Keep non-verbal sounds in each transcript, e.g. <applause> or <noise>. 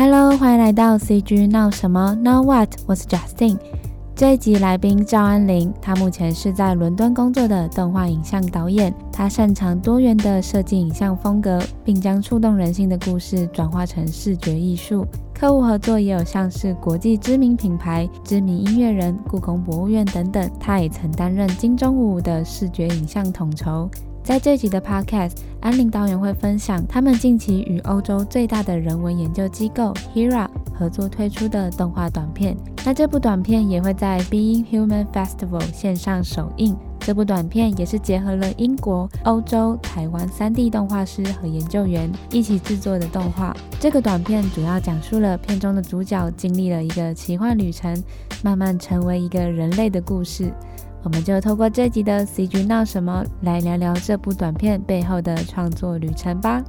Hello，欢迎来到 CG 闹什么？Now what？我是 Justin。这一集来宾赵安林，他目前是在伦敦工作的动画影像导演。他擅长多元的设计影像风格，并将触动人心的故事转化成视觉艺术。客户合作也有像是国际知名品牌、知名音乐人、故宫博物院等等。他也曾担任金钟五的视觉影像统筹。在这集的 Podcast，安琳导演会分享他们近期与欧洲最大的人文研究机构 HERA 合作推出的动画短片。那这部短片也会在 Being Human Festival 线上首映。这部短片也是结合了英国、欧洲、台湾三地动画师和研究员一起制作的动画。这个短片主要讲述了片中的主角经历了一个奇幻旅程，慢慢成为一个人类的故事。我们就透过这集的 CG 闹什么来聊聊这部短片背后的创作旅程吧。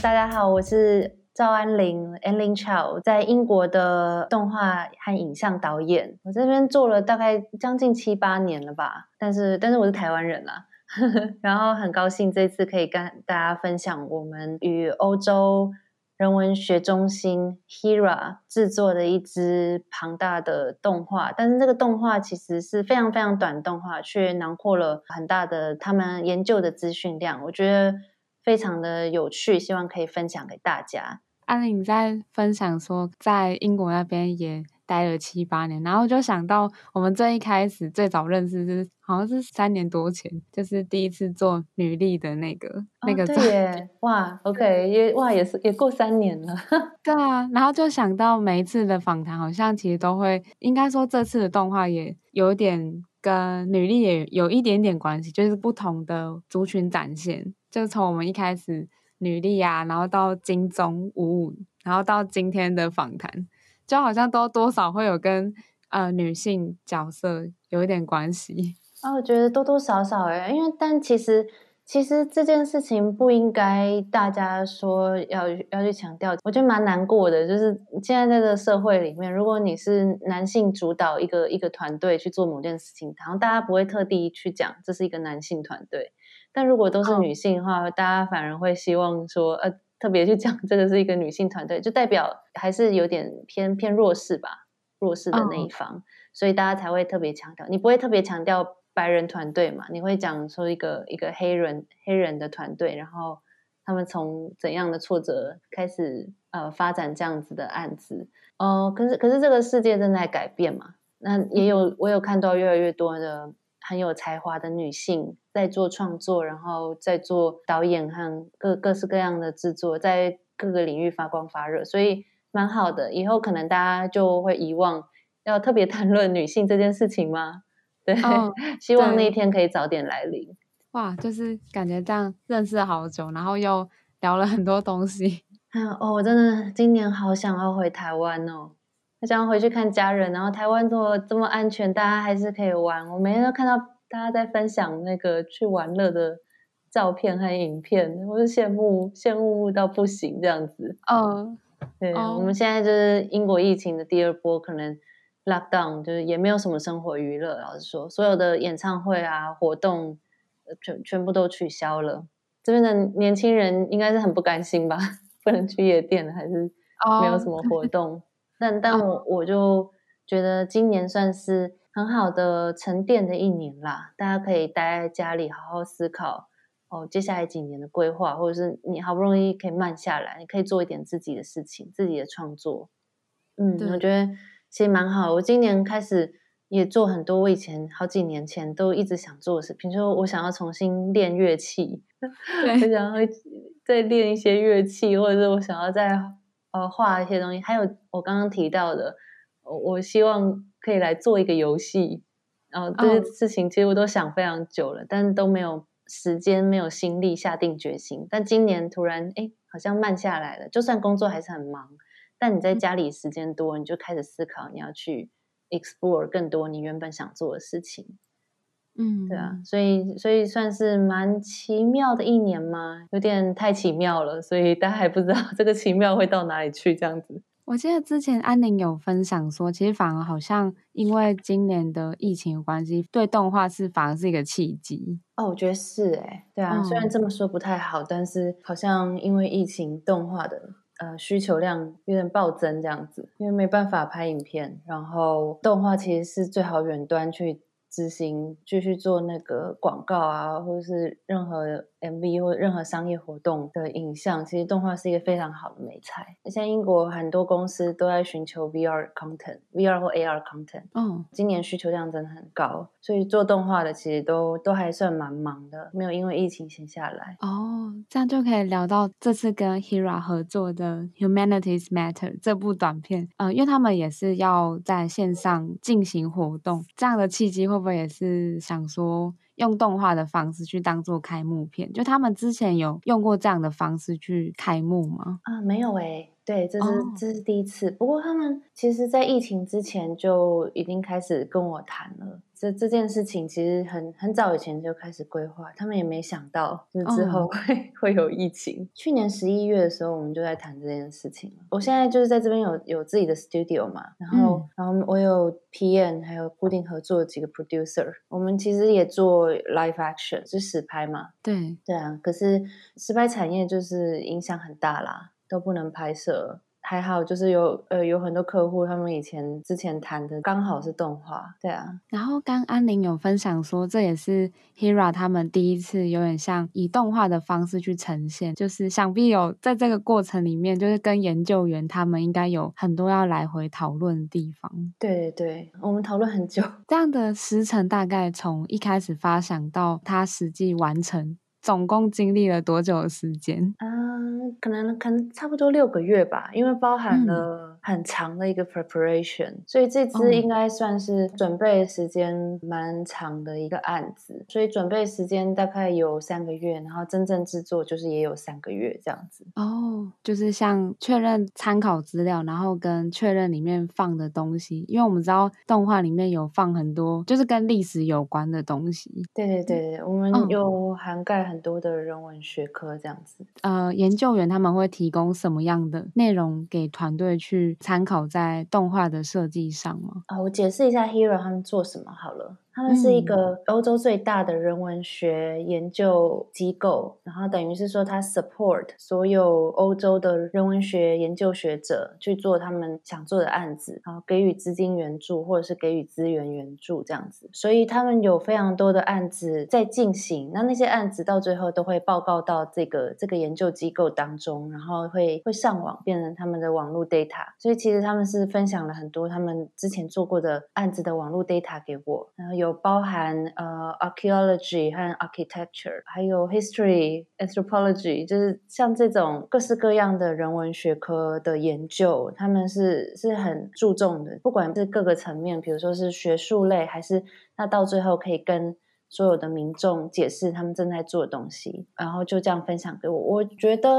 大家好，我是赵安琳 Anling Chow，在英国的动画和影像导演。我这边做了大概将近七八年了吧，但是但是我是台湾人啦，<laughs> 然后很高兴这次可以跟大家分享我们与欧洲。人文学中心 HERA 制作的一支庞大的动画，但是这个动画其实是非常非常短动画，却囊括了很大的他们研究的资讯量，我觉得非常的有趣，希望可以分享给大家。安琳你在分享说，在英国那边也待了七八年，然后就想到我们最一开始最早认识是好像是三年多前，就是第一次做女力的那个、哦、那个对耶，哇，OK，也哇也是也过三年了，<laughs> 对啊，然后就想到每一次的访谈好像其实都会，应该说这次的动画也有点跟女力也有一点点关系，就是不同的族群展现，就从我们一开始女力啊，然后到金钟五五，然后到今天的访谈。就好像都多少会有跟呃女性角色有一点关系啊，我觉得多多少少诶，因为但其实其实这件事情不应该大家说要要去强调，我觉得蛮难过的。就是现在在这个社会里面，如果你是男性主导一个一个团队去做某件事情，好像大家不会特地去讲这是一个男性团队，但如果都是女性的话，哦、大家反而会希望说呃。特别去讲这个是一个女性团队，就代表还是有点偏偏弱势吧，弱势的那一方，oh. 所以大家才会特别强调。你不会特别强调白人团队嘛？你会讲说一个一个黑人黑人的团队，然后他们从怎样的挫折开始呃发展这样子的案子哦、呃。可是可是这个世界正在改变嘛？那也有我有看到越来越多的。很有才华的女性在做创作，然后在做导演和各各式各样的制作，在各个领域发光发热，所以蛮好的。以后可能大家就会遗忘要特别谈论女性这件事情吗？<laughs> 对，哦、希望那一天可以早点来临。哇，就是感觉这样认识了好久，然后又聊了很多东西。<laughs> 哦，我真的今年好想要回台湾哦。想回去看家人，然后台湾这么这么安全，大家还是可以玩。我每天都看到大家在分享那个去玩乐的照片和影片，我就羡慕羡慕到不行这样子。哦，对，oh. 我们现在就是英国疫情的第二波，可能 lockdown 就是也没有什么生活娱乐。老实说，所有的演唱会啊活动全全部都取消了。这边的年轻人应该是很不甘心吧？<laughs> 不能去夜店，还是没有什么活动。Oh. 但但我我就觉得今年算是很好的沉淀的一年啦，大家可以待在家里好好思考哦，接下来几年的规划，或者是你好不容易可以慢下来，你可以做一点自己的事情，自己的创作。嗯，我觉得其实蛮好。我今年开始也做很多我以前好几年前都一直想做的事，比如说我想要重新练乐器，我想要再练一些乐器，或者是我想要再。呃，画一些东西，还有我刚刚提到的，我希望可以来做一个游戏，然后这些事情其实我都想非常久了，oh. 但都没有时间，没有心力下定决心。但今年突然，哎，好像慢下来了。就算工作还是很忙，但你在家里时间多，你就开始思考，你要去 explore 更多你原本想做的事情。嗯，对啊，所以所以算是蛮奇妙的一年嘛，有点太奇妙了，所以大家还不知道这个奇妙会到哪里去，这样子。我记得之前安宁有分享说，其实反而好像因为今年的疫情的关系，对动画是反而是一个契机。哦，我觉得是哎，对啊，嗯、虽然这么说不太好，但是好像因为疫情，动画的呃需求量有点暴增这样子，因为没办法拍影片，然后动画其实是最好远端去。执行继续做那个广告啊，或者是任何 MV 或任何商业活动的影像，其实动画是一个非常好的媒材。像英国很多公司都在寻求 VR content，VR 或 AR content。嗯，今年需求量真的很高，所以做动画的其实都都还算蛮忙的，没有因为疫情闲下来。哦，这样就可以聊到这次跟 Hira 合作的 Humanities Matter 这部短片。嗯、呃，因为他们也是要在线上进行活动，这样的契机会。不会也是想说，用动画的方式去当做开幕片，就他们之前有用过这样的方式去开幕吗？啊，没有诶、对，这是、哦、这是第一次。不过他们其实，在疫情之前就已经开始跟我谈了。这这件事情其实很很早以前就开始规划，他们也没想到就之后会、oh. <laughs> 会有疫情。去年十一月的时候，我们就在谈这件事情。我现在就是在这边有有自己的 studio 嘛，然后、嗯、然后我有 PM，还有固定合作的几个 producer。我们其实也做 live action，是实拍嘛。对对啊，可是实拍产业就是影响很大啦，都不能拍摄。还好，就是有呃有很多客户，他们以前之前谈的刚好是动画，对啊。然后刚安宁有分享说，这也是 Hira 他们第一次有点像以动画的方式去呈现，就是想必有在这个过程里面，就是跟研究员他们应该有很多要来回讨论的地方。对对，我们讨论很久，这样的时程大概从一开始发想到它实际完成。总共经历了多久的时间？嗯，可能可能差不多六个月吧，因为包含了很长的一个 preparation，嗯，所以这次应该算是准备时间蛮长的一个案子。所以准备时间大概有三个月，然后真正制作就是也有三个月这样子。哦，就是像确认参考资料，然后跟确认里面放的东西，因为我们知道动画里面有放很多就是跟历史有关的东西。对对对，我们有涵盖。很多的人文学科这样子，呃，研究员他们会提供什么样的内容给团队去参考在动画的设计上吗？啊、我解释一下，hero 他们做什么好了。他们是一个欧洲最大的人文学研究机构，然后等于是说，他 support 所有欧洲的人文学研究学者去做他们想做的案子，然后给予资金援助或者是给予资源援助这样子。所以他们有非常多的案子在进行，那那些案子到最后都会报告到这个这个研究机构当中，然后会会上网变成他们的网络 data。所以其实他们是分享了很多他们之前做过的案子的网络 data 给我，然后有。有包含呃，archaeology 和 architecture，还有 history、anthropology，就是像这种各式各样的人文学科的研究，他们是是很注重的，不管是各个层面，比如说是学术类，还是那到最后可以跟所有的民众解释他们正在做的东西，然后就这样分享给我。我觉得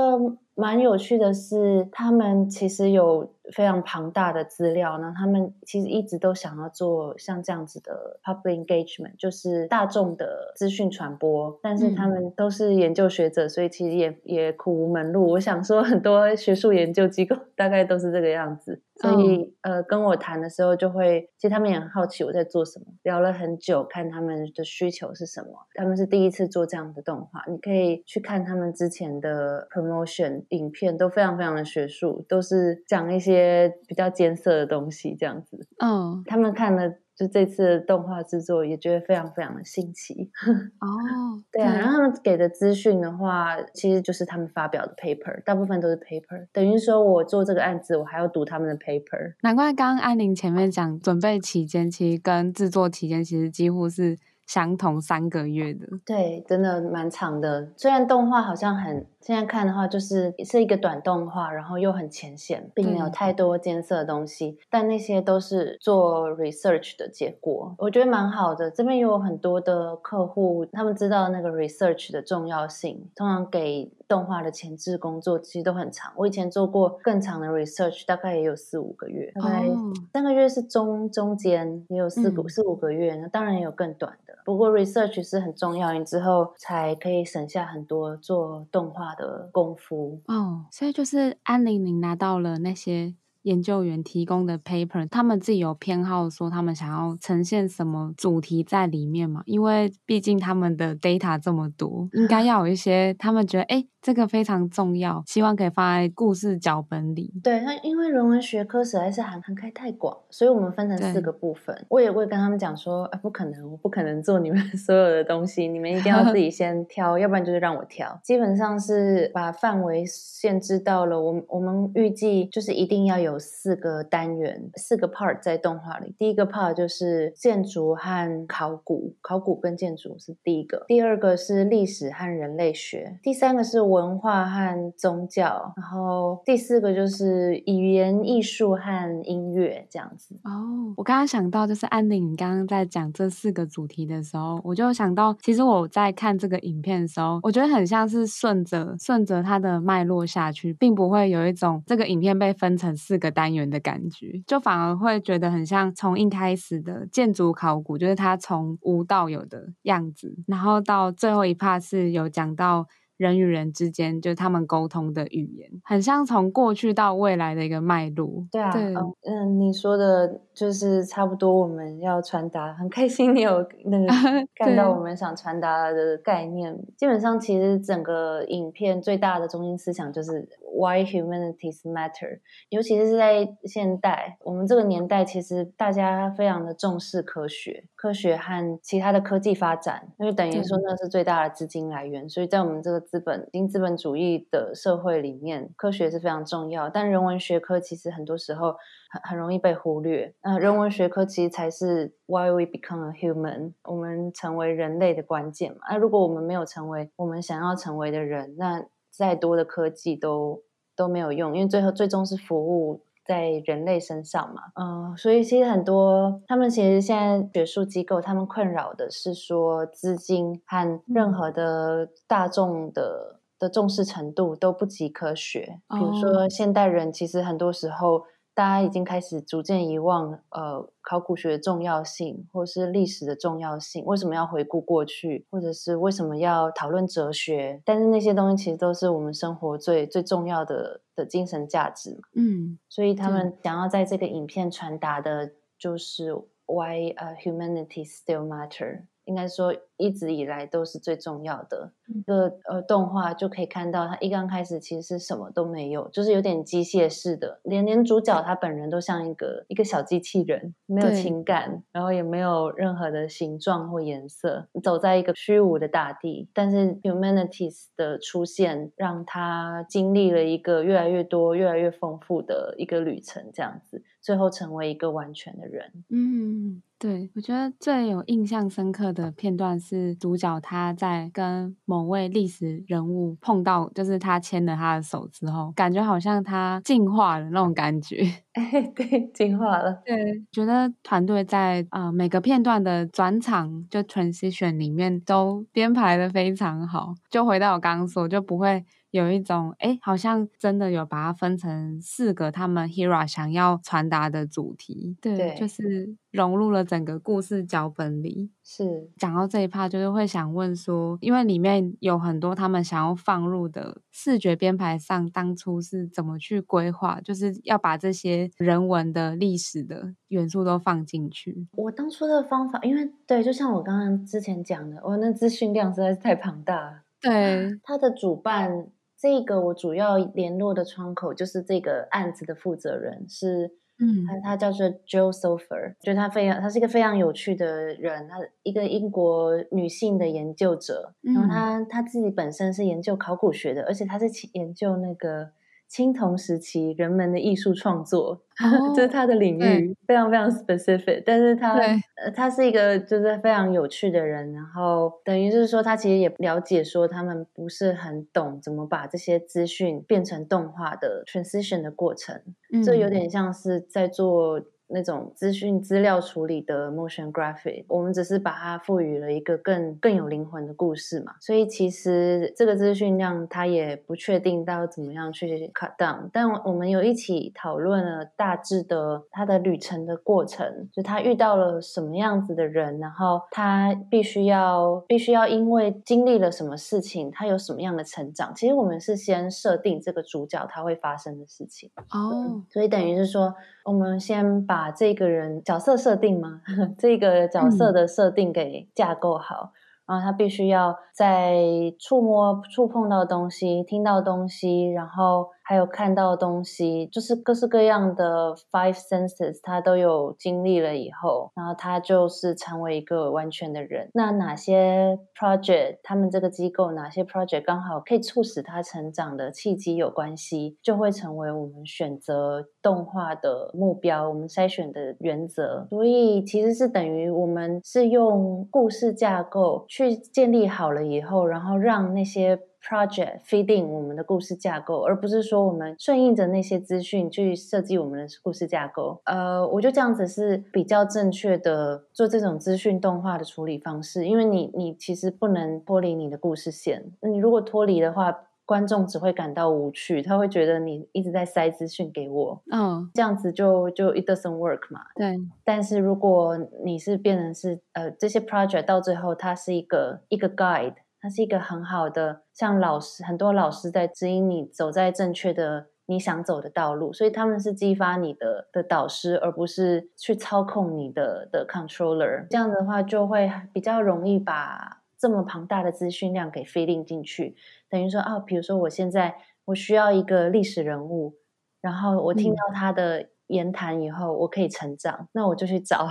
蛮有趣的是，他们其实有。非常庞大的资料呢，他们其实一直都想要做像这样子的 public engagement，就是大众的资讯传播。但是他们都是研究学者，所以其实也也苦无门路。我想说，很多学术研究机构大概都是这个样子。所以呃，跟我谈的时候，就会其实他们也很好奇我在做什么，聊了很久，看他们的需求是什么。他们是第一次做这样的动画，你可以去看他们之前的 promotion 影片，都非常非常的学术，都是讲一些。比较艰涩的东西，这样子，嗯，oh. 他们看了就这次的动画制作，也觉得非常非常的新奇。<laughs> 哦，oh, 对啊，然后他们给的资讯的话，其实就是他们发表的 paper，大部分都是 paper，等于说我做这个案子，我还要读他们的 paper。难怪刚刚安宁前面讲准备期间，其实跟制作期间其实几乎是相同三个月的。对，真的蛮长的。虽然动画好像很。现在看的话，就是是一个短动画，然后又很浅显，并没有太多艰涩的东西。嗯、但那些都是做 research 的结果，我觉得蛮好的。这边有很多的客户，他们知道那个 research 的重要性。通常给动画的前置工作其实都很长。我以前做过更长的 research，大概也有四五个月，大概三个月是中中间，也有四个、嗯、四五个月。那当然也有更短的。不过 research 是很重要，你之后才可以省下很多做动画的功夫哦，所以就是安玲玲拿到了那些研究员提供的 paper，他们自己有偏好说他们想要呈现什么主题在里面嘛？因为毕竟他们的 data 这么多，应该 <laughs> 要有一些他们觉得哎。诶这个非常重要，希望可以放在故事脚本里。对，那因为人文学科实在是涵涵盖太广，所以我们分成四个部分。我也会跟他们讲说，啊，不可能，我不可能做你们 <laughs> 所有的东西，你们一定要自己先 <laughs> 挑，要不然就是让我挑。基本上是把范围限制到了，我我们预计就是一定要有四个单元，四个 part 在动画里。第一个 part 就是建筑和考古，考古跟建筑是第一个。第二个是历史和人类学。第三个是我。文化和宗教，然后第四个就是语言艺术和音乐这样子。哦，我刚刚想到就是安宁，你刚刚在讲这四个主题的时候，我就想到，其实我在看这个影片的时候，我觉得很像是顺着顺着它的脉络下去，并不会有一种这个影片被分成四个单元的感觉，就反而会觉得很像从一开始的建筑考古，就是它从无到有的样子，然后到最后一 part 是有讲到。人与人之间，就是他们沟通的语言，很像从过去到未来的一个脉络。对啊，对嗯，嗯，你说的就是差不多，我们要传达。很开心你有 <laughs> 那个 <laughs> 看到我们想传达的概念。基本上，其实整个影片最大的中心思想就是 Why humanities matter。尤其是在现代，我们这个年代，其实大家非常的重视科学，科学和其他的科技发展，那就等于说那是最大的资金来源。所以在我们这个资本、新资本主义的社会里面，科学是非常重要。但人文学科其实很多时候很很容易被忽略。那，人文学科其实才是 why we become a human，我们成为人类的关键嘛。那如果我们没有成为我们想要成为的人，那再多的科技都都没有用，因为最后最终是服务。在人类身上嘛，嗯、呃，所以其实很多他们其实现在学术机构，他们困扰的是说资金和任何的大众的的重视程度都不及科学。比如说现代人其实很多时候。大家已经开始逐渐遗忘，呃，考古学的重要性，或是历史的重要性。为什么要回顾过去，或者是为什么要讨论哲学？但是那些东西其实都是我们生活最最重要的的精神价值。嗯，所以他们想要在这个影片传达的就是 Why humanity still matter。应该说，一直以来都是最重要的。一个呃动画就可以看到，他一刚开始其实是什么都没有，就是有点机械式的，连连主角他本人都像一个一个小机器人，没有情感，然后也没有任何的形状或颜色，走在一个虚无的大地。但是 Humanities 的出现，让他经历了一个越来越多、越来越丰富的一个旅程，这样子，最后成为一个完全的人。嗯。对，我觉得最有印象深刻的片段是主角他在跟某位历史人物碰到，就是他牵了他的手之后，感觉好像他进化了那种感觉。<laughs> 哎，对，进化了。对，觉得团队在啊、呃、每个片段的转场就 transition 里面都编排的非常好。就回到我刚刚说，就不会。有一种哎，好像真的有把它分成四个他们 Hira 想要传达的主题，对，对，就是融入了整个故事脚本里。是讲到这一 part，就是会想问说，因为里面有很多他们想要放入的视觉编排上，当初是怎么去规划，就是要把这些人文的历史的元素都放进去。我当初的方法，因为对，就像我刚刚之前讲的，我那资讯量实在是太庞大了。对，他的主办。这个我主要联络的窗口就是这个案子的负责人是，嗯，他他叫做 Joe Sofer，觉得他非常，他是一个非常有趣的人，他一个英国女性的研究者，然后他他自己本身是研究考古学的，而且他是研究那个青铜时期人们的艺术创作。<laughs> 这是他的领域，非常非常 specific。但是他，呃，他是一个就是非常有趣的人。然后等于就是说，他其实也了解说，他们不是很懂怎么把这些资讯变成动画的 transition 的过程。这有点像是在做那种资讯资料处理的 motion graphic，我们只是把它赋予了一个更更有灵魂的故事嘛。所以其实这个资讯量它也不确定到怎么样去 cut down，但我们有一起讨论了大致的他的旅程的过程，就他遇到了什么样子的人，然后他必须要必须要因为经历了什么事情，他有什么样的成长。其实我们是先设定这个主角他会发生的事情哦、oh.，所以等于是说我们先把。把这个人角色设定吗？<laughs> 这个角色的设定给架构好。嗯然后他必须要在触摸、触碰到东西、听到东西，然后还有看到东西，就是各式各样的 five senses，他都有经历了以后，然后他就是成为一个完全的人。那哪些 project，他们这个机构哪些 project 刚好可以促使他成长的契机有关系，就会成为我们选择动画的目标，我们筛选的原则。所以其实是等于我们是用故事架构。去建立好了以后，然后让那些 project feed in 我们的故事架构，而不是说我们顺应着那些资讯去设计我们的故事架构。呃，我觉得这样子是比较正确的做这种资讯动画的处理方式，因为你你其实不能脱离你的故事线，你如果脱离的话，观众只会感到无趣，他会觉得你一直在塞资讯给我，嗯、oh.，这样子就就 it doesn't work 嘛。对，但是如果你是变成是呃这些 project 到最后它是一个一个 guide，它是一个很好的像老师很多老师在指引你走在正确的你想走的道路，所以他们是激发你的的导师，而不是去操控你的的 controller。这样的话就会比较容易把这么庞大的资讯量给 feeding 进去。等于说啊，比如说我现在我需要一个历史人物，然后我听到他的言谈以后，嗯、我可以成长，那我就去找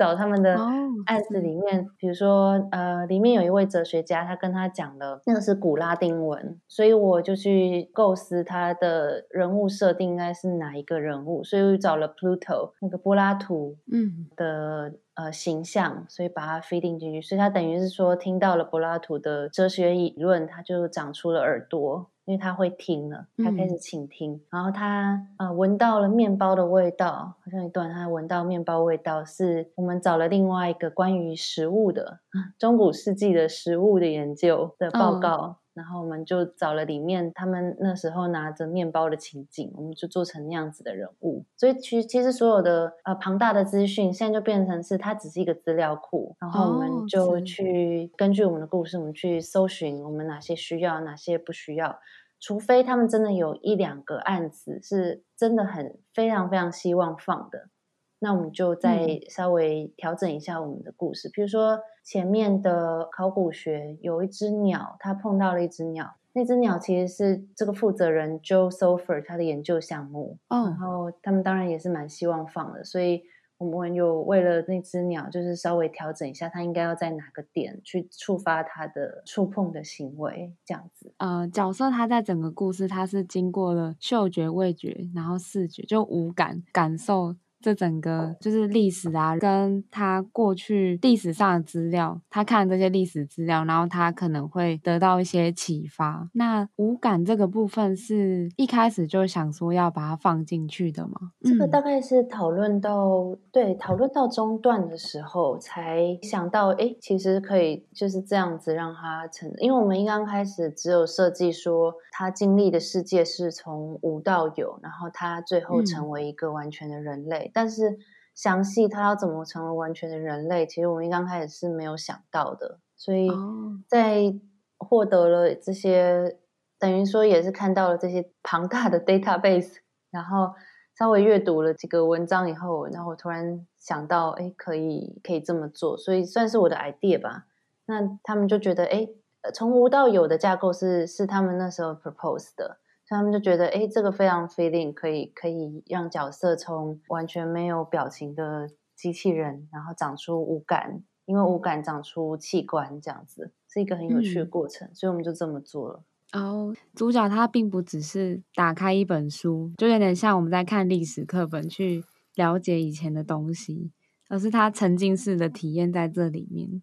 找他们的案子里面，哦、比如说呃，里面有一位哲学家，他跟他讲的那个是古拉丁文，所以我就去构思他的人物设定应该是哪一个人物，所以我找了 Pluto 那个柏拉图嗯的。嗯呃，形象，所以把它 feeding 进去，所以他等于是说，听到了柏拉图的哲学理论，他就长出了耳朵，因为他会听了，他开始倾听，嗯、然后他呃闻到了面包的味道，好像一段他闻到面包味道，是我们找了另外一个关于食物的 <laughs> 中古世纪的食物的研究的报告。哦然后我们就找了里面他们那时候拿着面包的情景，我们就做成那样子的人物。所以其实其实所有的呃庞大的资讯，现在就变成是它只是一个资料库，然后我们就去根据我们的故事，我们去搜寻我们哪些需要，哪些不需要。除非他们真的有一两个案子是真的很非常非常希望放的。那我们就再稍微调整一下我们的故事，嗯、比如说前面的考古学有一只鸟，它碰到了一只鸟，那只鸟其实是这个负责人 Joe Sofer 他的研究项目，哦，然后他们当然也是蛮希望放的，所以我们有为了那只鸟，就是稍微调整一下，它应该要在哪个点去触发它的触碰的行为，这样子。呃，角色它在整个故事，它是经过了嗅觉、味觉，然后视觉，就五感感受。这整个就是历史啊，跟他过去历史上的资料，他看这些历史资料，然后他可能会得到一些启发。那五感这个部分是一开始就想说要把它放进去的吗？这个大概是讨论到、嗯、对，讨论到中段的时候才想到，哎，其实可以就是这样子让他成，因为我们一刚开始只有设计说他经历的世界是从无到有，然后他最后成为一个完全的人类。嗯但是详细他要怎么成为完全的人类，其实我们一刚开始是没有想到的。所以在获得了这些，等于说也是看到了这些庞大的 database，然后稍微阅读了几个文章以后，然后我突然想到，哎，可以可以这么做，所以算是我的 idea 吧。那他们就觉得，哎，从无到有的架构是是他们那时候 propose 的。他们就觉得，哎，这个非常 feeling，可以可以让角色从完全没有表情的机器人，然后长出五感，因为五感长出器官，这样子是一个很有趣的过程，嗯、所以我们就这么做了。哦，主角他并不只是打开一本书，就有点像我们在看历史课本去了解以前的东西，而是他沉浸式的体验在这里面。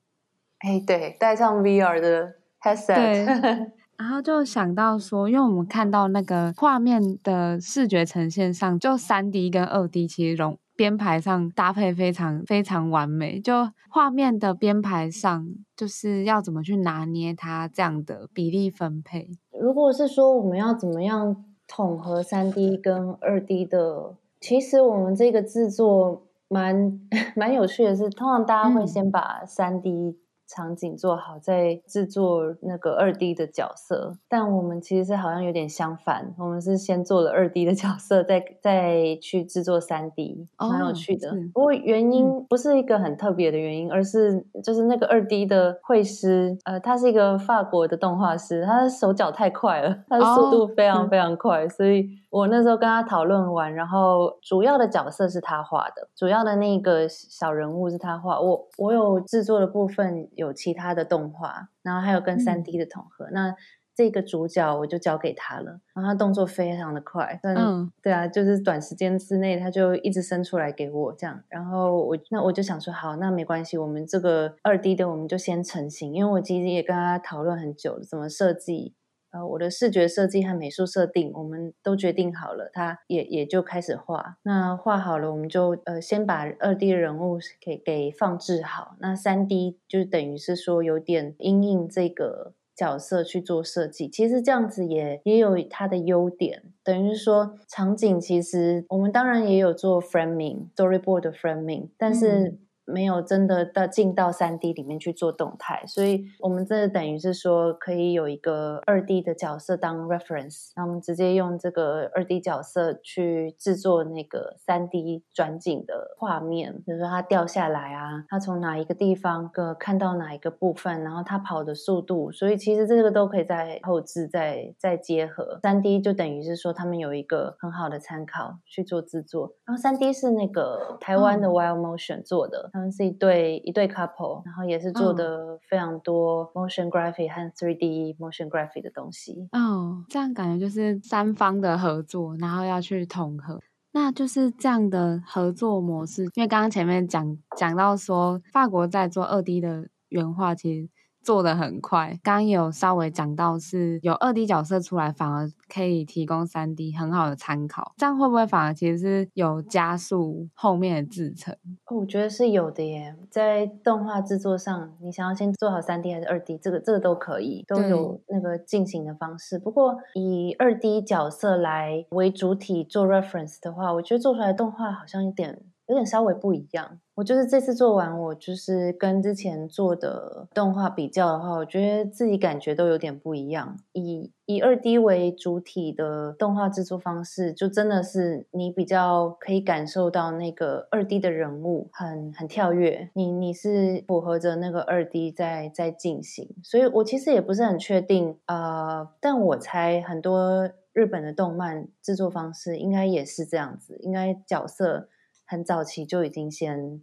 哎，对，戴上 VR 的 headset。<laughs> 然后就想到说，因为我们看到那个画面的视觉呈现上，就三 D 跟二 D 其实融编排上搭配非常非常完美，就画面的编排上，就是要怎么去拿捏它这样的比例分配。如果是说我们要怎么样统合三 D 跟二 D 的，其实我们这个制作蛮 <laughs> 蛮有趣的是，通常大家会先把三 D。场景做好，再制作那个二 D 的角色。但我们其实是好像有点相反，我们是先做了二 D 的角色，再再去制作三 D，蛮有趣的。不过原因不是一个很特别的原因，嗯、而是就是那个二 D 的绘师，呃，他是一个法国的动画师，他的手脚太快了，他的速度非常非常快，哦、所以。我那时候跟他讨论完，然后主要的角色是他画的，主要的那个小人物是他画。我我有制作的部分有其他的动画，然后还有跟三 D 的统合。嗯、那这个主角我就交给他了，然后他动作非常的快，嗯，对啊，就是短时间之内他就一直生出来给我这样。然后我那我就想说，好，那没关系，我们这个二 D 的我们就先成型，因为我其实也跟他讨论很久了，怎么设计。呃，我的视觉设计和美术设定，我们都决定好了，他也也就开始画。那画好了，我们就呃先把二 D 人物给给放置好。那三 D 就等于是说有点阴影这个角色去做设计。其实这样子也也有它的优点，等于说场景其实我们当然也有做 framing storyboard 的 framing，但是。没有真的到进到三 D 里面去做动态，所以我们这等于是说可以有一个二 D 的角色当 reference，那我们直接用这个二 D 角色去制作那个三 D 转景的画面，比如说它掉下来啊，它从哪一个地方个看到哪一个部分，然后它跑的速度，所以其实这个都可以在后置再再结合。三 D 就等于是说他们有一个很好的参考去做制作，然后三 D 是那个台湾的 Wild Motion 做的。他们是一对一对 couple，然后也是做的非常多 motion graphic 和 3D motion graphic 的东西。哦，这样感觉就是三方的合作，然后要去统合，那就是这样的合作模式。因为刚刚前面讲讲到说，法国在做二 D 的原画，其实。做的很快，刚刚有稍微讲到是有二 D 角色出来，反而可以提供三 D 很好的参考，这样会不会反而其实是有加速后面的制程？我觉得是有的耶，在动画制作上，你想要先做好三 D 还是二 D，这个这个都可以，都有那个进行的方式。不过以二 D 角色来为主体做 reference 的话，我觉得做出来的动画好像有点。有点稍微不一样，我就是这次做完，我就是跟之前做的动画比较的话，我觉得自己感觉都有点不一样。以以二 D 为主体的动画制作方式，就真的是你比较可以感受到那个二 D 的人物很很跳跃，你你是符合着那个二 D 在在进行，所以我其实也不是很确定，呃，但我猜很多日本的动漫制作方式应该也是这样子，应该角色。很早期就已经先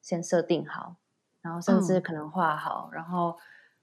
先设定好，然后甚至可能画好，嗯、然后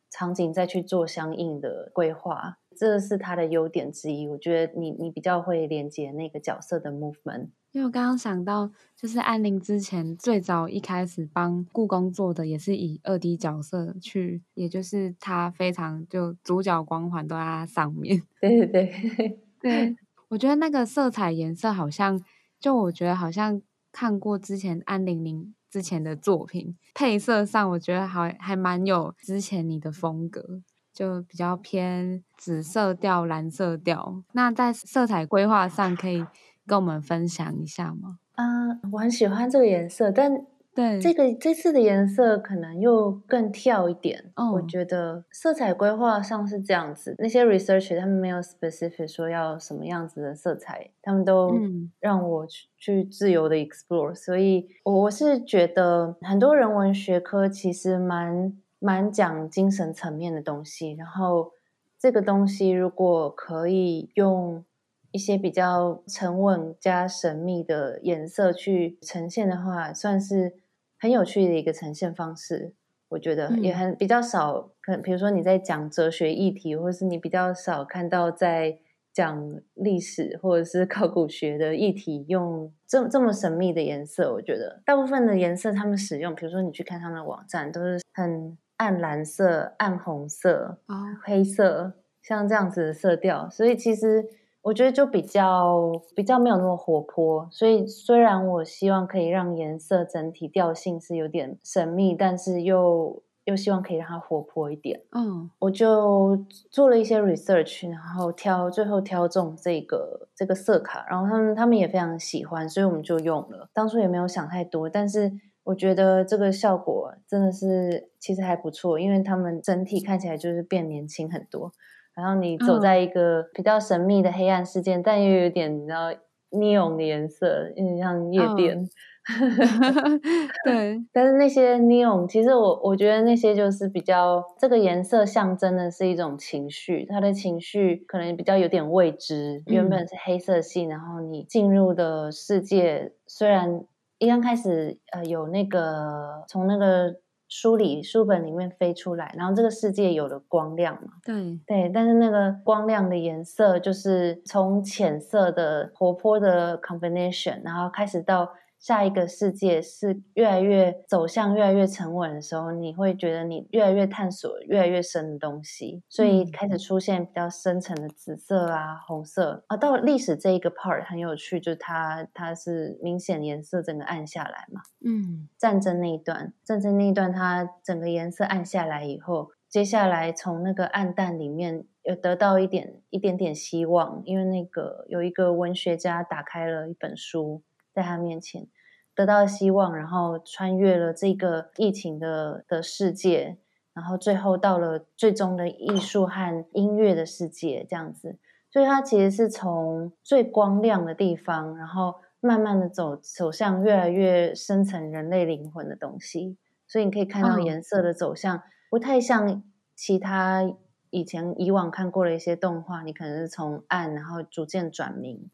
场景再去做相应的规划，这是它的优点之一。我觉得你你比较会连接那个角色的 movement。因为我刚刚想到，就是安林之前最早一开始帮故宫做的，也是以二 D 角色去，也就是他非常就主角光环都在他上面。对对对对，<laughs> 我觉得那个色彩颜色好像，就我觉得好像。看过之前安玲玲之前的作品，配色上我觉得还还蛮有之前你的风格，就比较偏紫色调、蓝色调。那在色彩规划上，可以跟我们分享一下吗？嗯、我很喜欢这个颜色，但。对，这个这次的颜色可能又更跳一点。哦，我觉得色彩规划上是这样子，那些 researcher 他们没有 specific 说要什么样子的色彩，他们都让我去去自由的 explore。所以，我是觉得很多人文学科其实蛮蛮讲精神层面的东西，然后这个东西如果可以用一些比较沉稳加神秘的颜色去呈现的话，算是很有趣的一个呈现方式。我觉得也很比较少，可能比如说你在讲哲学议题，或是你比较少看到在讲历史或者是考古学的议题用这这么神秘的颜色。我觉得大部分的颜色他们使用，比如说你去看他们的网站，都是很暗蓝色、暗红色、黑色，像这样子的色调。所以其实。我觉得就比较比较没有那么活泼。所以虽然我希望可以让颜色整体调性是有点神秘，但是又又希望可以让它活泼一点。嗯，我就做了一些 research，然后挑最后挑中这个这个色卡，然后他们他们也非常喜欢，所以我们就用了。当初也没有想太多，但是。我觉得这个效果真的是其实还不错，因为他们整体看起来就是变年轻很多。然后你走在一个比较神秘的黑暗世界，嗯、但又有点你知道 neon 的颜色，有点像夜店。嗯、<laughs> <laughs> 对，但是那些 neon 其实我我觉得那些就是比较这个颜色象征的是一种情绪，它的情绪可能比较有点未知。原本是黑色系，然后你进入的世界虽然。一刚开始，呃，有那个从那个书里书本里面飞出来，然后这个世界有了光亮嘛？对对，但是那个光亮的颜色就是从浅色的活泼的 combination，然后开始到。下一个世界是越来越走向越来越沉稳的时候，你会觉得你越来越探索越来越深的东西，所以开始出现比较深层的紫色啊、红色啊。到历史这一个 part 很有趣，就是它它是明显颜色整个暗下来嘛。嗯，战争那一段，战争那一段，它整个颜色暗下来以后，接下来从那个暗淡里面有得到一点一点点希望，因为那个有一个文学家打开了一本书。在他面前得到希望，然后穿越了这个疫情的的世界，然后最后到了最终的艺术和音乐的世界，这样子。所以它其实是从最光亮的地方，然后慢慢的走走向越来越深层人类灵魂的东西。所以你可以看到颜色的走向不太像其他以前以往看过的一些动画，你可能是从暗然后逐渐转明。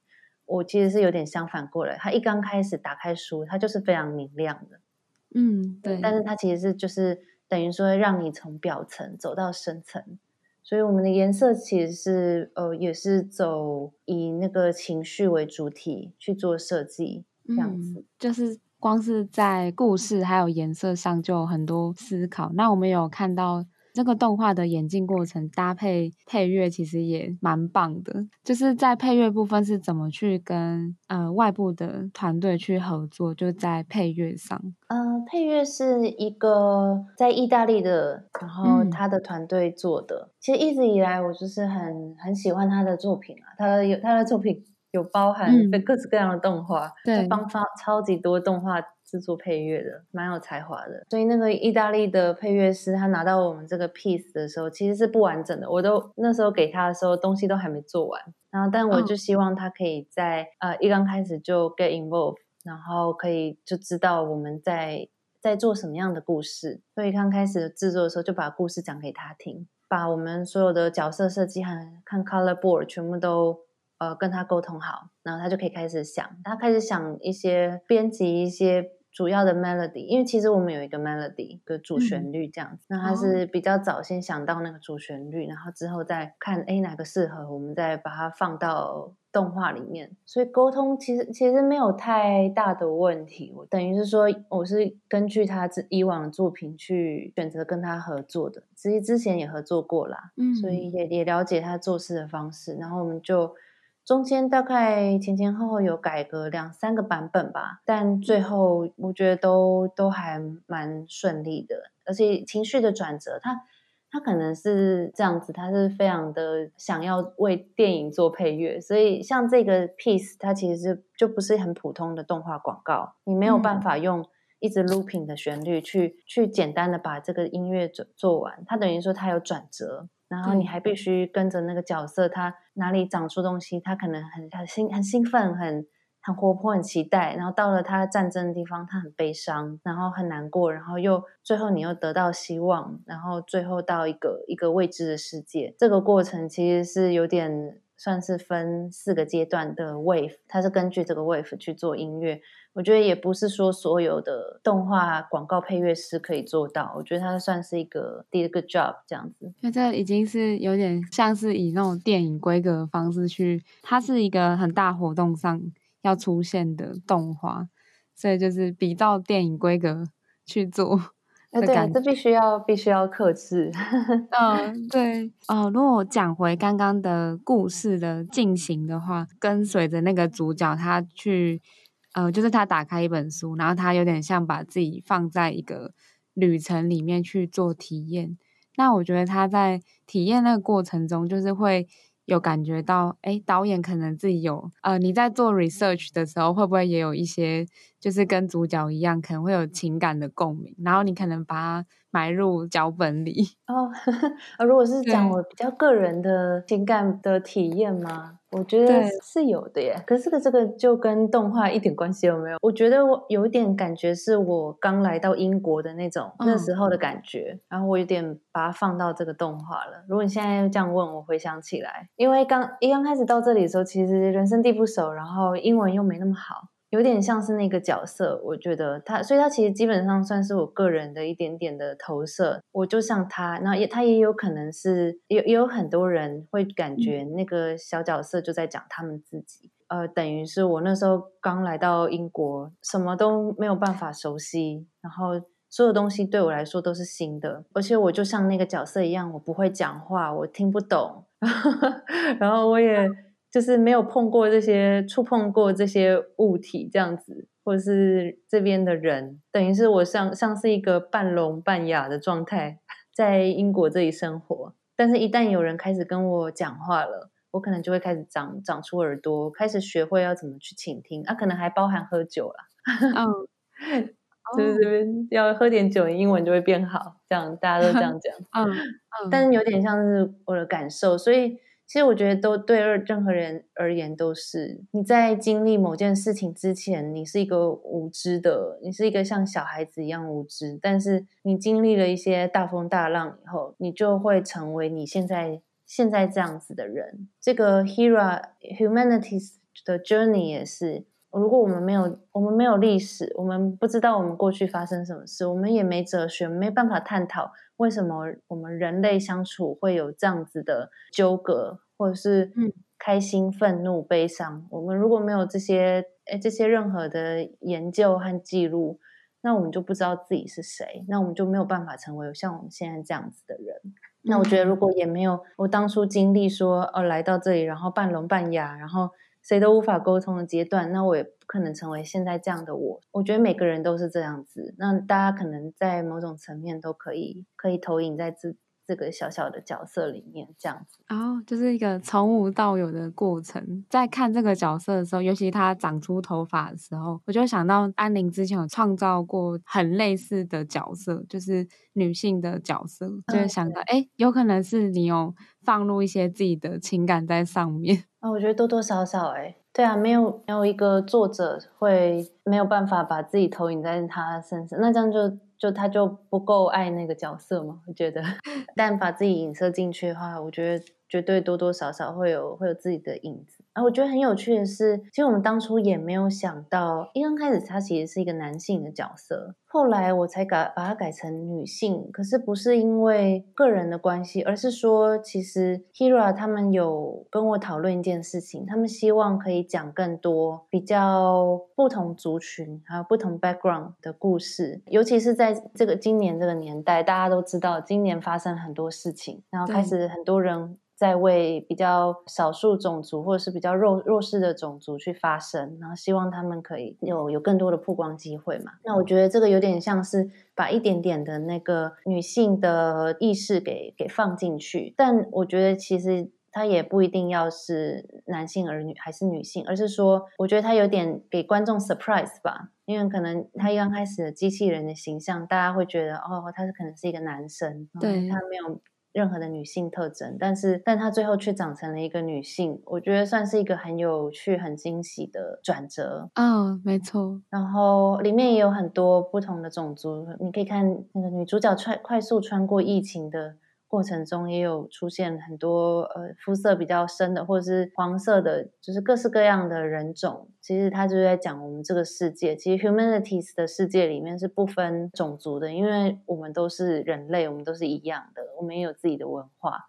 我其实是有点相反过来，它一刚开始打开书，它就是非常明亮的，嗯，对。但是它其实是就是等于说让你从表层走到深层，所以我们的颜色其实是呃也是走以那个情绪为主体去做设计，这样子。嗯，就是光是在故事还有颜色上就有很多思考。那我们有看到。这个动画的演进过程搭配配乐其实也蛮棒的，就是在配乐部分是怎么去跟呃外部的团队去合作，就在配乐上。呃，配乐是一个在意大利的，然后他的团队做的。嗯、其实一直以来我就是很很喜欢他的作品啊，他有他的作品有包含各式各样的动画，对、嗯，帮发超级多动画。制作配乐的，蛮有才华的。所以那个意大利的配乐师，他拿到我们这个 piece 的时候，其实是不完整的。我都那时候给他的时候，东西都还没做完。然后，但我就希望他可以在、哦、呃一刚开始就 get involved，然后可以就知道我们在在做什么样的故事。所以刚开始制作的时候，就把故事讲给他听，把我们所有的角色设计和看 color board 全部都。呃，跟他沟通好，然后他就可以开始想，他开始想一些编辑一些主要的 melody，因为其实我们有一个 melody，一个主旋律这样子。嗯、那他是比较早先想到那个主旋律，然后之后再看，哎，哪个适合，我们再把它放到动画里面。所以沟通其实其实没有太大的问题。我等于是说，我是根据他以往的作品去选择跟他合作的，其实之前也合作过啦，嗯，所以也也了解他做事的方式，然后我们就。中间大概前前后后有改革两三个版本吧，但最后我觉得都都还蛮顺利的，而且情绪的转折，他他可能是这样子，他是非常的想要为电影做配乐，所以像这个 piece，它其实就不是很普通的动画广告，你没有办法用一直 looping 的旋律去去简单的把这个音乐做做完，它等于说它有转折。然后你还必须跟着那个角色，他哪里长出东西，他可能很很兴很兴奋，很很活泼，很期待。然后到了他的战争的地方，他很悲伤，然后很难过，然后又最后你又得到希望，然后最后到一个一个未知的世界。这个过程其实是有点算是分四个阶段的 wave，它是根据这个 wave 去做音乐。我觉得也不是说所有的动画广告配乐师可以做到，我觉得它算是一个第一个 job 这样子。因为这已经是有点像是以那种电影规格的方式去，它是一个很大活动上要出现的动画，所以就是比照电影规格去做，哎，对，这必须要必须要克制。<laughs> 嗯，对。哦，如果我讲回刚刚的故事的进行的话，跟随着那个主角他去，呃，就是他打开一本书，然后他有点像把自己放在一个旅程里面去做体验。那我觉得他在体验那个过程中，就是会。有感觉到，哎，导演可能自己有，呃，你在做 research 的时候，会不会也有一些，就是跟主角一样，可能会有情感的共鸣，然后你可能把它埋入脚本里。哦，呵 <laughs> 呵，如果是讲我比较个人的情感的体验吗？我觉得是有的耶，可是这个这个就跟动画一点关系都没有。我觉得我有一点感觉是我刚来到英国的那种那时候的感觉，嗯、然后我有点把它放到这个动画了。如果你现在这样问，我回想起来，因为刚一刚开始到这里的时候，其实人生地不熟，然后英文又没那么好。有点像是那个角色，我觉得他，所以他其实基本上算是我个人的一点点的投射。我就像他，那也他也有可能是，也也有很多人会感觉那个小角色就在讲他们自己。嗯、呃，等于是我那时候刚来到英国，什么都没有办法熟悉，然后所有东西对我来说都是新的，而且我就像那个角色一样，我不会讲话，我听不懂，<laughs> 然后我也。就是没有碰过这些，触碰过这些物体这样子，或者是这边的人，等于是我像像是一个半聋半哑的状态，在英国这里生活。但是，一旦有人开始跟我讲话了，我可能就会开始长长出耳朵，开始学会要怎么去倾听。啊，可能还包含喝酒啦。嗯，就是这边要喝点酒，英文就会变好。这样大家都这样讲。<laughs> 嗯嗯，但是有点像是我的感受，所以。其实我觉得都对任何人而言都是，你在经历某件事情之前，你是一个无知的，你是一个像小孩子一样无知。但是你经历了一些大风大浪以后，你就会成为你现在现在这样子的人。这个 Hera Humanities 的 Journey 也是，如果我们没有我们没有历史，我们不知道我们过去发生什么事，我们也没哲学，没办法探讨。为什么我们人类相处会有这样子的纠葛，或者是开心、愤怒、悲伤？我们如果没有这些，诶，这些任何的研究和记录，那我们就不知道自己是谁，那我们就没有办法成为像我们现在这样子的人。那我觉得，如果也没有我当初经历说，哦，来到这里，然后半聋半哑，然后。谁都无法沟通的阶段，那我也不可能成为现在这样的我。我觉得每个人都是这样子，那大家可能在某种层面都可以可以投影在这这个小小的角色里面，这样子。哦，就是一个从无到有的过程。在看这个角色的时候，尤其他长出头发的时候，我就想到安陵之前有创造过很类似的角色，就是女性的角色，就会想到，哎、嗯，有可能是你有放入一些自己的情感在上面。<laughs> 哦，我觉得多多少少，哎，对啊，没有没有一个作者会没有办法把自己投影在他身上，那这样就就他就不够爱那个角色嘛？我觉得，<laughs> 但把自己影射进去的话，我觉得绝对多多少少会有会有自己的影子。啊，我觉得很有趣的是，其实我们当初也没有想到，一刚开始他其实是一个男性的角色，后来我才改把它改成女性。可是不是因为个人的关系，而是说，其实 Hera 他们有跟我讨论一件事情，他们希望可以讲更多比较不同族群还有不同 background 的故事，尤其是在这个今年这个年代，大家都知道今年发生很多事情，然后开始很多人。在为比较少数种族或者是比较弱弱势的种族去发声，然后希望他们可以有有更多的曝光机会嘛。那我觉得这个有点像是把一点点的那个女性的意识给给放进去，但我觉得其实它也不一定要是男性儿女还是女性，而是说我觉得它有点给观众 surprise 吧，因为可能他一刚开始的机器人的形象，大家会觉得哦，他是可能是一个男生，对，他没有。任何的女性特征，但是但她最后却长成了一个女性，我觉得算是一个很有趣、很惊喜的转折。嗯、哦，没错。然后里面也有很多不同的种族，你可以看那个女主角穿快速穿过疫情的。过程中也有出现很多呃肤色比较深的，或者是黄色的，就是各式各样的人种。其实他就是在讲我们这个世界，其实 humanities 的世界里面是不分种族的，因为我们都是人类，我们都是一样的，我们也有自己的文化。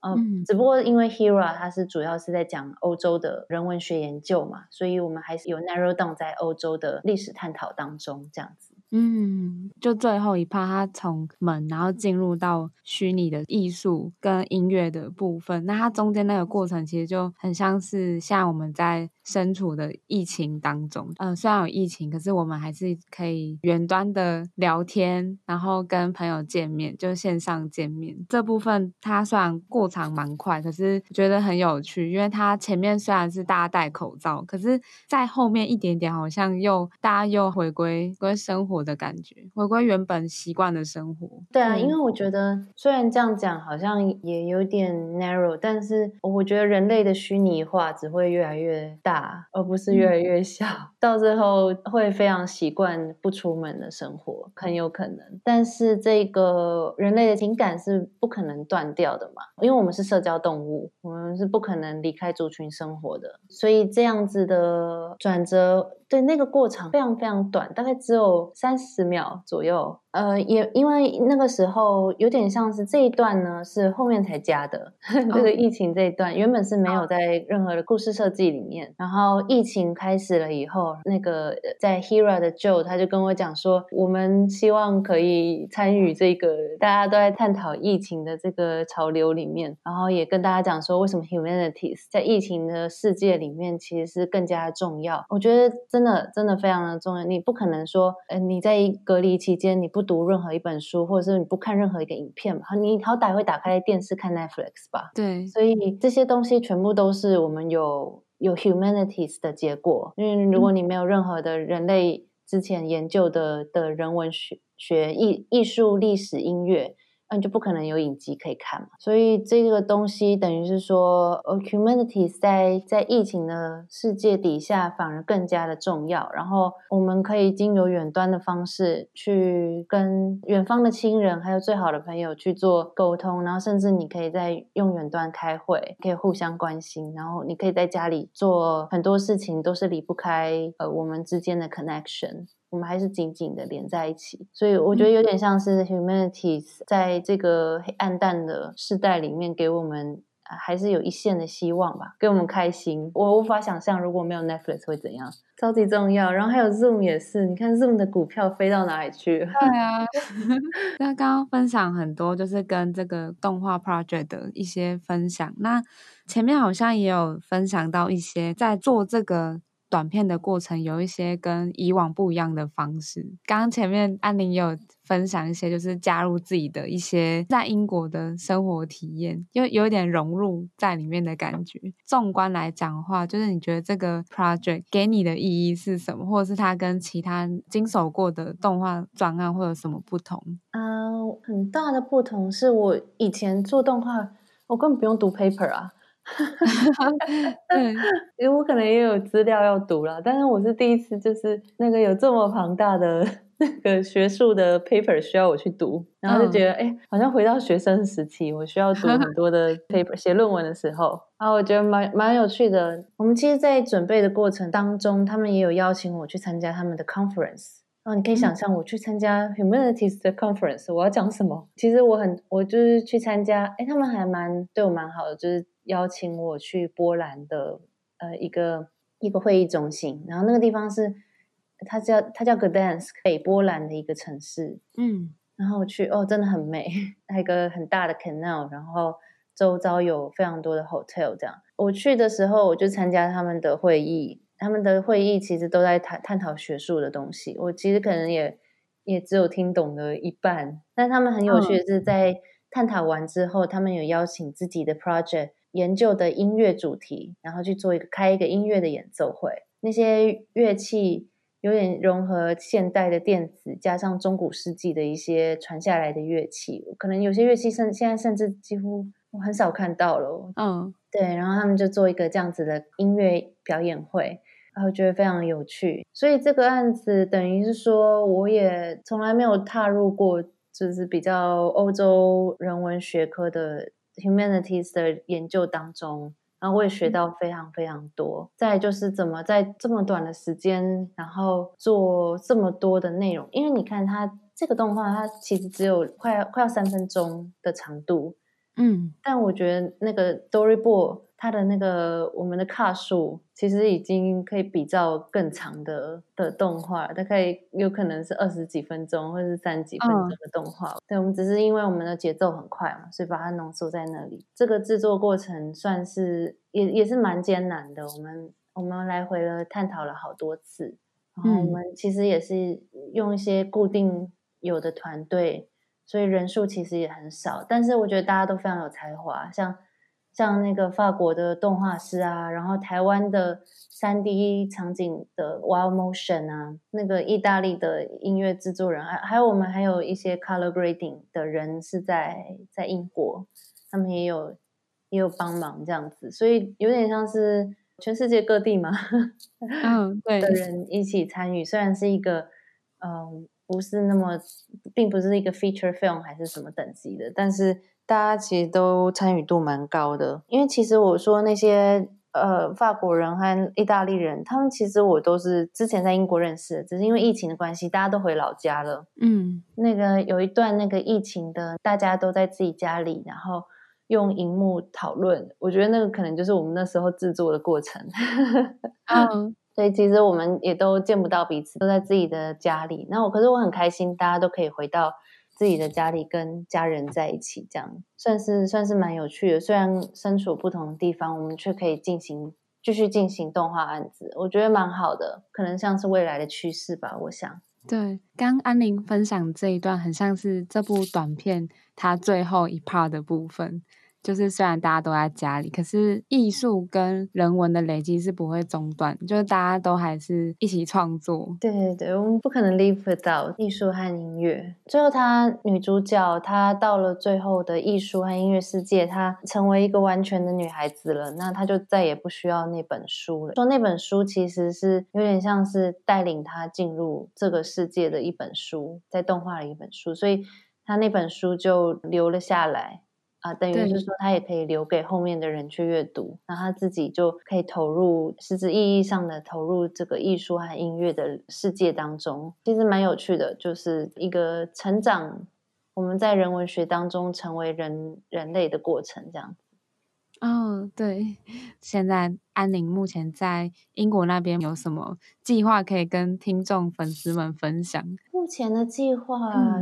呃、嗯，只不过因为 Hera 它是主要是在讲欧洲的人文学研究嘛，所以我们还是有 narrow down 在欧洲的历史探讨当中这样子。嗯，就最后一趴，他从门然后进入到虚拟的艺术跟音乐的部分，那它中间那个过程其实就很像是像我们在身处的疫情当中，嗯、呃，虽然有疫情，可是我们还是可以远端的聊天，然后跟朋友见面，就线上见面。这部分它虽然过场蛮快，可是觉得很有趣，因为它前面虽然是大家戴口罩，可是在后面一点点好像又大家又回归归生活的感觉，回归原本习惯的生活。对啊，因为我觉得虽然这样讲好像也有点 narrow，但是我觉得人类的虚拟化只会越来越大，而不是越来越小。嗯、到最后会非常习惯不出门的生活，很有可能。但是这个人类的情感是不可能断掉的嘛，因为我们是社交动物，我们是不可能离开族群生活的。所以这样子的转折，对那个过程非常非常短，大概只有三十秒左右。呃，也因为那个时候有点像是这一段呢，是后面才加的。Oh. <laughs> 这个疫情这一段原本是没有在任何的故事设计里面。然后疫情开始了以后，那个在 Hira 的 Joe 他就跟我讲说，我们希望可以参与这个大家都在探讨疫情的这个潮流里面，然后也跟大家讲说，为什么 Humanities 在疫情的世界里面其实是更加重要。我觉得真的真的非常的重要。你不可能说，呃，你在隔离期间你不。不读任何一本书，或者是你不看任何一个影片吧？你好歹会打开电视看 Netflix 吧？对，所以这些东西全部都是我们有有 humanities 的结果。因为如果你没有任何的人类之前研究的的人文学学艺艺术历史音乐。那你就不可能有影集可以看嘛，所以这个东西等于是说，呃，humanities 在在疫情的世界底下反而更加的重要。然后我们可以经由远端的方式去跟远方的亲人还有最好的朋友去做沟通，然后甚至你可以在用远端开会，可以互相关心，然后你可以在家里做很多事情，都是离不开呃我们之间的 connection。我们还是紧紧的连在一起，所以我觉得有点像是 humanities 在这个黑暗淡的世代里面给我们还是有一线的希望吧，给我们开心。我无法想象如果没有 Netflix 会怎样，超级重要。然后还有 Zoom 也是，你看 Zoom 的股票飞到哪里去？对啊，<laughs> 那刚刚分享很多就是跟这个动画 project 的一些分享，那前面好像也有分享到一些在做这个。短片的过程有一些跟以往不一样的方式。刚刚前面安宁也有分享一些，就是加入自己的一些在英国的生活体验，就有一点融入在里面的感觉。纵观来讲的话，就是你觉得这个 project 给你的意义是什么，或者是它跟其他经手过的动画专案会有什么不同？嗯、很大的不同是我以前做动画，我根本不用读 paper 啊。<laughs> 对，<laughs> 因为我可能也有资料要读了，但是我是第一次，就是那个有这么庞大的 <laughs> 那个学术的 paper 需要我去读，然后就觉得哎、嗯，好像回到学生时期，我需要读很多的 paper 写论文的时候，然后我觉得蛮蛮有趣的。我们其实，在准备的过程当中，他们也有邀请我去参加他们的 conference。哦，你可以想象我去参加 Humanities 的 conference，我要讲什么？其实我很，我就是去参加，哎，他们还蛮对我蛮好的，就是。邀请我去波兰的呃一个一个会议中心，然后那个地方是它叫它叫 Gdansk，北波兰的一个城市，嗯，然后我去哦，真的很美，<laughs> 还有一个很大的 canal，然后周遭有非常多的 hotel，这样。我去的时候，我就参加他们的会议，他们的会议其实都在探探讨学术的东西，我其实可能也也只有听懂了一半，但他们很有趣的是，在探讨完之后，嗯，他们有邀请自己的 project。研究的音乐主题，然后去做一个开一个音乐的演奏会。那些乐器有点融合现代的电子，加上中古世纪的一些传下来的乐器，可能有些乐器甚现在甚至几乎我很少看到了。嗯，对。然后他们就做一个这样子的音乐表演会，然后觉得非常有趣。所以这个案子等于是说，我也从来没有踏入过，就是比较欧洲人文学科的。Humanities 的研究当中，然后我也学到非常非常多。再就是怎么在这么短的时间，然后做这么多的内容。因为你看它这个动画，它其实只有快要快要三分钟的长度，嗯，但我觉得那个 storyboard 它的那个我们的卡数其实已经可以比较更长的的动画，大概有可能是二十几分钟或者是三十几分钟的动画。嗯、对，我们只是因为我们的节奏很快嘛，所以把它浓缩在那里。这个制作过程算是也也是蛮艰难的。我们我们来回了探讨了好多次，然后我们其实也是用一些固定有的团队，所以人数其实也很少。但是我觉得大家都非常有才华，像。像那个法国的动画师啊，然后台湾的三 D 场景的 Wild Motion 啊，那个意大利的音乐制作人，还还有我们还有一些 Color Grading 的人是在在英国，他们也有也有帮忙这样子，所以有点像是全世界各地嘛，<laughs> 嗯，对，的人一起参与，虽然是一个嗯不是那么，并不是一个 feature film 还是什么等级的，但是。大家其实都参与度蛮高的，因为其实我说那些呃法国人和意大利人，他们其实我都是之前在英国认识的，只是因为疫情的关系，大家都回老家了。嗯，那个有一段那个疫情的，大家都在自己家里，然后用荧幕讨论，我觉得那个可能就是我们那时候制作的过程。<laughs> 嗯，所以其实我们也都见不到彼此，都在自己的家里。那我可是我很开心，大家都可以回到。自己的家里跟家人在一起，这样算是算是蛮有趣的。虽然身处不同的地方，我们却可以进行继续进行动画案子，我觉得蛮好的。可能像是未来的趋势吧，我想。对，刚安玲分享这一段，很像是这部短片它最后一 part 的部分。就是虽然大家都在家里，可是艺术跟人文的累积是不会中断，就是大家都还是一起创作。对对对，我们不可能 live without 艺术和音乐。最后，她女主角她到了最后的艺术和音乐世界，她成为一个完全的女孩子了。那她就再也不需要那本书了。说那本书其实是有点像是带领她进入这个世界的一本书，在动画的一本书，所以她那本书就留了下来。啊，等于是说，他也可以留给后面的人去阅读，那他自己就可以投入实质意义上的投入这个艺术和音乐的世界当中，其实蛮有趣的，就是一个成长，我们在人文学当中成为人人类的过程，这样。哦，对，现在安宁目前在英国那边有什么计划可以跟听众粉丝们分享？目前的计划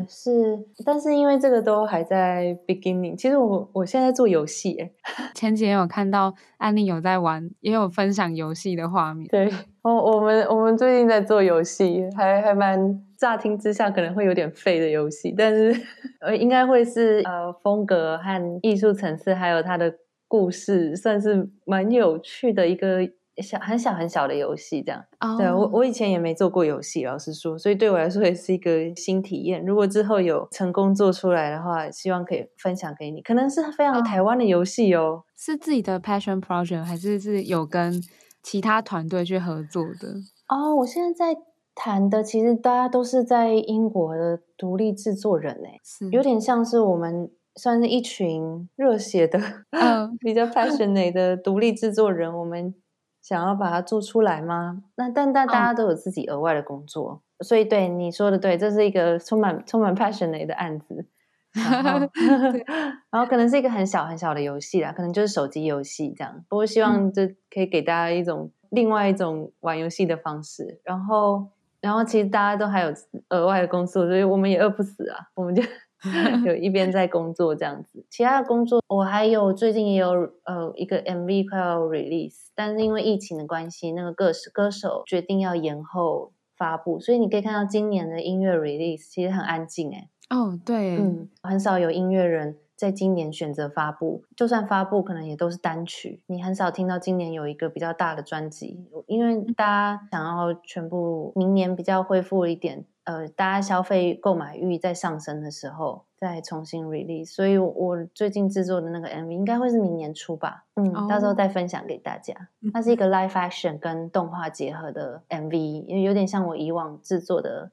是，嗯、但是因为这个都还在 beginning。其实我我现在做游戏，诶 <laughs> 前几天有看到安宁有在玩，也有分享游戏的画面。对，我我们我们最近在做游戏，还还蛮乍听之下可能会有点废的游戏，但是 <laughs> 呃应该会是呃风格和艺术层次还有它的。故事算是蛮有趣的一个小很小很小的游戏，这样。Oh. 对，我我以前也没做过游戏，老实说，所以对我来说也是一个新体验。如果之后有成功做出来的话，希望可以分享给你。可能是非常台湾的游戏哦，oh. 是自己的 passion project 还是是有跟其他团队去合作的？哦，oh, 我现在在谈的，其实大家都是在英国的独立制作人，哎，是有点像是我们。算是一群热血的、嗯、<laughs> 比较 passionate 的独立制作人，我们想要把它做出来吗？那但但大家都有自己额外的工作，嗯、所以对你说的对，这是一个充满充满 passionate 的案子。<laughs> 然后，<laughs> 然后可能是一个很小很小的游戏啦，可能就是手机游戏这样。不过希望这可以给大家一种、嗯、另外一种玩游戏的方式。然后，然后其实大家都还有额外的工作，所以我们也饿不死啊，我们就。<laughs> 有 <laughs> 一边在工作这样子，其他的工作我还有最近也有呃一个 MV 快要 release，但是因为疫情的关系，那个歌手歌手决定要延后发布，所以你可以看到今年的音乐 release 其实很安静哎。哦，对，嗯，很少有音乐人在今年选择发布，就算发布可能也都是单曲，你很少听到今年有一个比较大的专辑，因为大家想要全部明年比较恢复一点。呃，大家消费购买欲在上升的时候，再重新 release。所以我最近制作的那个 MV 应该会是明年初吧，嗯，oh. 到时候再分享给大家。它是一个 live action 跟动画结合的 MV，因为有点像我以往制作的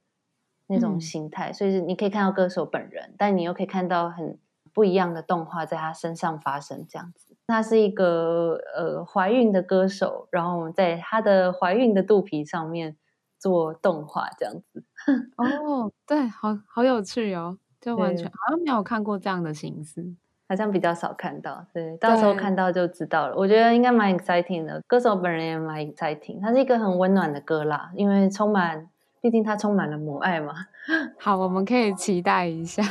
那种形态，嗯、所以你可以看到歌手本人，但你又可以看到很不一样的动画在他身上发生，这样子。他是一个呃怀孕的歌手，然后在他的怀孕的肚皮上面。做动画这样子 <laughs> 哦，对，好好有趣哦，就完全好像没有看过这样的形式。好像比较少看到。对，到时候看到就知道了。我觉得应该蛮 exciting 的，歌手本人也蛮 exciting。它是一个很温暖的歌啦，因为充满，毕竟它充满了母爱嘛。<laughs> 好，我们可以期待一下。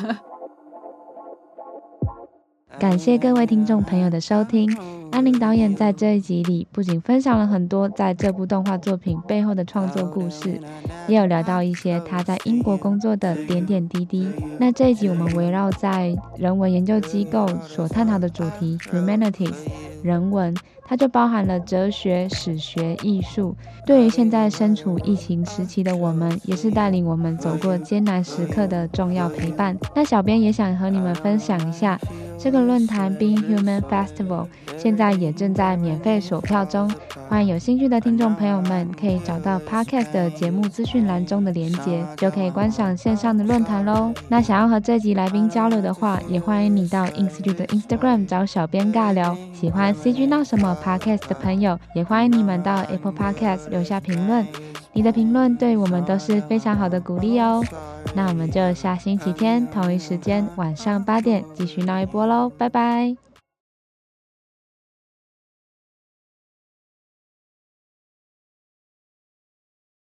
感谢各位听众朋友的收听。安林导演在这一集里不仅分享了很多在这部动画作品背后的创作故事，也有聊到一些他在英国工作的点点滴滴。那这一集我们围绕在人文研究机构所探讨的主题 Humanities 人文，它就包含了哲学、史学、艺术。对于现在身处疫情时期的我们，也是带领我们走过艰难时刻的重要陪伴。那小编也想和你们分享一下。这个论坛 Being Human Festival 现在也正在免费索票中，欢迎有兴趣的听众朋友们可以找到 Podcast 的节目资讯栏中的连结，就可以观赏线上的论坛喽。那想要和这集来宾交流的话，也欢迎你到 INCG 的 Instagram 找小编尬聊。喜欢 CG 闹什么 Podcast 的朋友，也欢迎你们到 Apple Podcast 留下评论，你的评论对我们都是非常好的鼓励哦。那我们就下星期天同一时间晚上八点继续闹一波喽，拜拜。